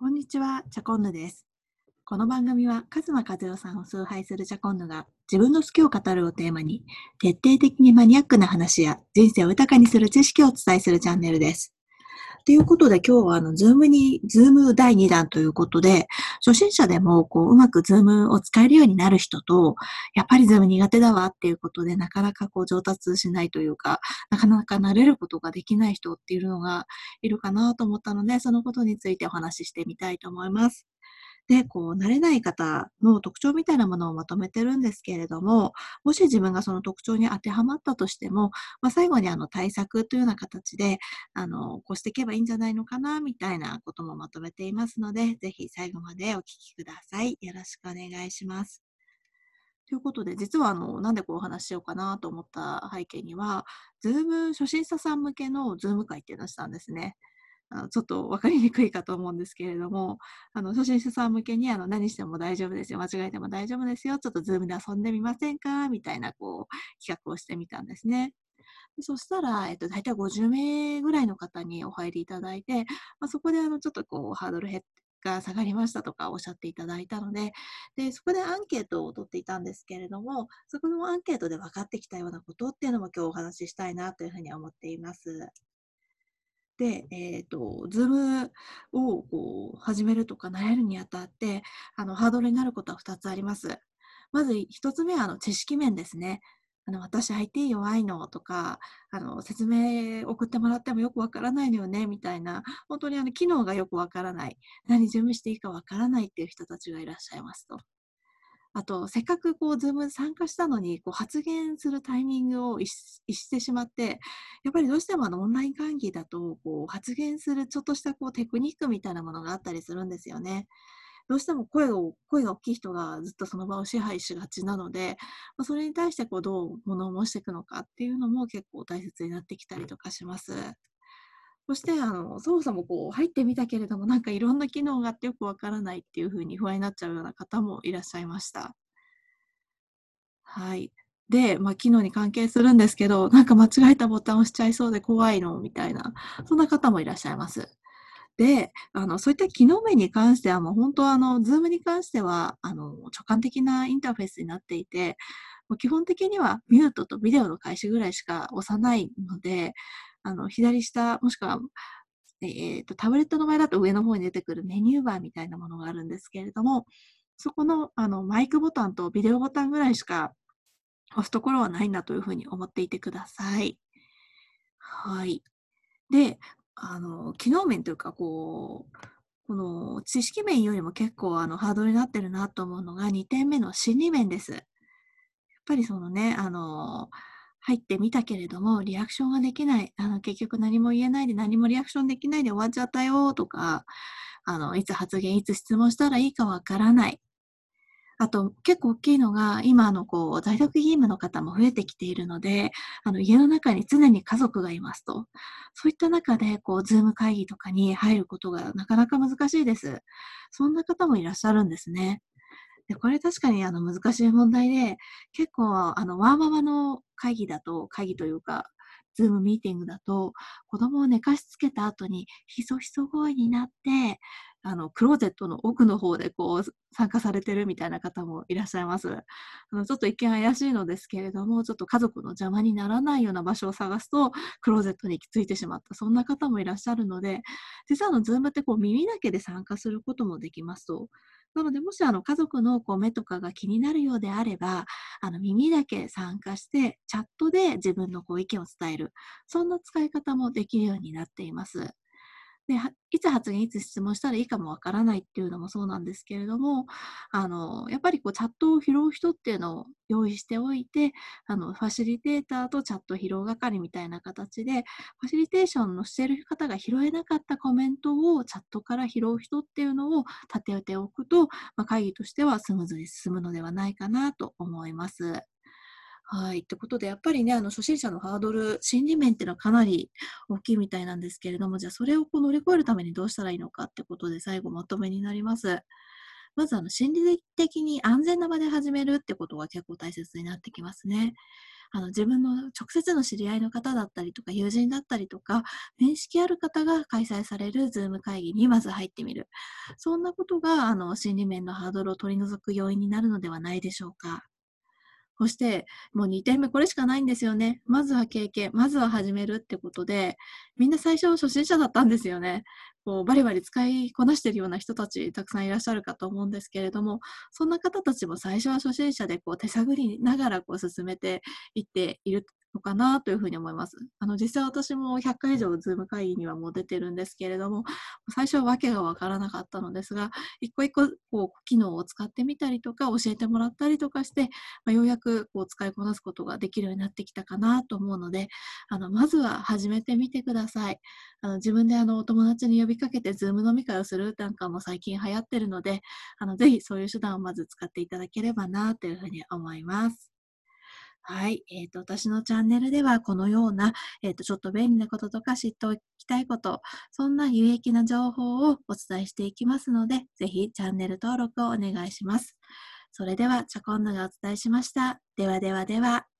こんにちは、チャコンヌです。この番組は、勝間和代さんを崇拝するチャコンヌが、自分の好きを語るをテーマに、徹底的にマニアックな話や、人生を豊かにする知識をお伝えするチャンネルです。ということで、今日は、あの、 Zoom に、 Zoom 第2弾ということで、初心者でも、こう、うまく Zoom を使えるようになる人と、やっぱり Zoom 苦手だわっていうことで、なかなかこう、上達しないというか、なかなか慣れることができない人っていうのがいるかなと思ったので、そのことについてお話ししてみたいと思います。で、こう、慣れない方の特徴みたいなものをまとめてるんですけれども、もし自分がその特徴に当てはまったとしても、まあ、最後にあの対策というような形で、あの、こうしていけばいいんじゃないのかな、みたいなこともまとめていますので、ぜひ最後までお聞きください。よろしくお願いします。ということで、実はあの、なんでこうお話ししようかなと思った背景には、Zoom 初心者さん向けの Zoom 会っていうのをしたんですね。ちょっと分かりにくいかと思うんですけれども、あの初心者さん向けにあの何しても大丈夫ですよ、間違えても大丈夫ですよ、ちょっと Zoom で遊んでみませんかみたいなこう企画をしてみたんですね。そしたら、えっと、大体50名ぐらいの方にお入りいただいて、まあ、そこであのちょっとこうハードル減が下がりましたとかおっしゃっていただいたのでで、そこでアンケートを取っていたんですけれども、そこのアンケートで分かってきたようなことっていうのも今日お話ししたいなというふうに思っています。で、えっ、ー、と、 Zoom をこう始めるとか慣れるにあたって、あの、ハードルになることは2つあります。まず1つ目は、あの、知識面ですね。あの、私 IT 弱いのとか、あの、説明送ってもらってもよくわからないのよね、みたいな、本当にあの、機能がよくわからない、何準備していいかわからないっていう人たちがいらっしゃいますと。あと、せっかくこう、 Zoom 参加したのに、こう、発言するタイミングを逸してしまって、やっぱりどうしてもあの、オンライン会議だと、こう、発言するちょっとしたこう、テクニックみたいなものがあったりするんですよね。どうしても声を、声が大きい人がずっとその場を支配しがちなので、まあ、それに対してこう、どう物申していくのかっていうのも結構大切になってきたりとかします。そして、あの、そもそもこう、入ってみたけれども、なんかいろんな機能があってよくわからないっていうふうに不安になっちゃうような方もいらっしゃいました。はい。で、まあ、機能に関係するんですけど、なんか間違えたボタンを押しちゃいそうで怖いのみたいな、そんな方もいらっしゃいます。で、あの、そういった機能面に関しては、もう本当あの、 Zoom に関しては、あの、直感的なインターフェースになっていて、もう基本的にはミュートとビデオの開始ぐらいしか押さないので、あの、左下、もしくは、えーと、タブレットの場合だと上の方に出てくるメニューバーみたいなものがあるんですけれども、そこのあのマイクボタンとビデオボタンぐらいしか押すところはないんだというふうに思っていてください。はい。で、あの、機能面というか、こう、この知識面よりも結構あのハードルになってるなと思うのが2点目の心理面です。ぱりそのね、あの、入ってみたけれども、リアクションができない。あの、結局何も言えないで何もリアクションできないで終わっちゃったよとか、あの、いつ発言、いつ質問したらいいかわからない。あと、結構大きいのが、今のこう、在宅勤務の方も増えてきているので、あの、家の中に常に家族がいますと。そういった中で、こう、 Zoom 会議とかに入ることがなかなか難しいです。そんな方もいらっしゃるんですね。で、これ確かにあの難しい問題で、結構あのワーママの会議だと、会議というか、 Zoom ミーティングだと、子供を寝かしつけた後に、ひそひそ声になって、あの、クローゼットの奥の方でこう、参加されてるみたいな方もいらっしゃいます。あのちょっと一見怪しいのですけれども、ちょっと家族の邪魔にならないような場所を探すと、クローゼットに行き着いてしまった、そんな方もいらっしゃるので、実はあの、ズームってこう、耳だけで参加することもできますと。なので、もしあの家族のこう目とかが気になるようであれば、あの耳だけ参加して、チャットで自分のこう意見を伝える。そんな使い方もできるようになっています。で、いつ発言、いつ質問したらいいかもわからないっていうのもそうなんですけれども、あの、やっぱりこうチャットを拾う人っていうのを用意しておいて、あの、ファシリテーターとチャット拾う係みたいな形で、ファシリテーションのしてる方が拾えなかったコメントをチャットから拾う人っていうのを立てておくと、まあ、会議としてはスムーズに進むのではないかなと思います。はい。ってことで、やっぱりね、あの、初心者のハードル、心理面っていうのはかなり大きいみたいなんですけれども、じゃあ、それをこう乗り越えるためにどうしたらいいのかってことで、最後まとめになります。まず、あの、心理的に安全な場で始めるってことが結構大切になってきますね。あの自分の直接の知り合いの方だったりとか友人だったりとか面識ある方が開催されるズーム会議にまず入ってみるそんなことがあの心理面のハードルを取り除く要因になるのではないでしょうか。そして、もう2点目これしかないんですよね。まずは経験、まずは始めるってことで、みんな最初初心者だったんですよね。こうバリバリ使いこなしているような人たちたくさんいらっしゃるかと思うんですけれども、そんな方たちも最初は初心者でこう手探りながらこう進めていっているのかなというふうに思います。あの、実際私も100回以上ズーム会議にはもう出てるんですけれども、最初は訳がわからなかったのですが、一個一個、こう、機能を使ってみたりとか、教えてもらったりとかして、まあ、ようやく、こう、使いこなすことができるようになってきたかなと思うので、あの、まずは始めてみてください。あの、自分であの、お友達に呼びかけて、ズーム飲み会をするなんかも最近流行ってるので、あの、ぜひそういう手段をまず使っていただければな、というふうに思います。はい。えっ、ー、と、私のチャンネルではこのような、えっ、ー、と、ちょっと便利なこととか知っておきたいこと、そんな有益な情報をお伝えしていきますので、ぜひチャンネル登録をお願いします。それでは、チャコンヌがお伝えしました。ではではでは。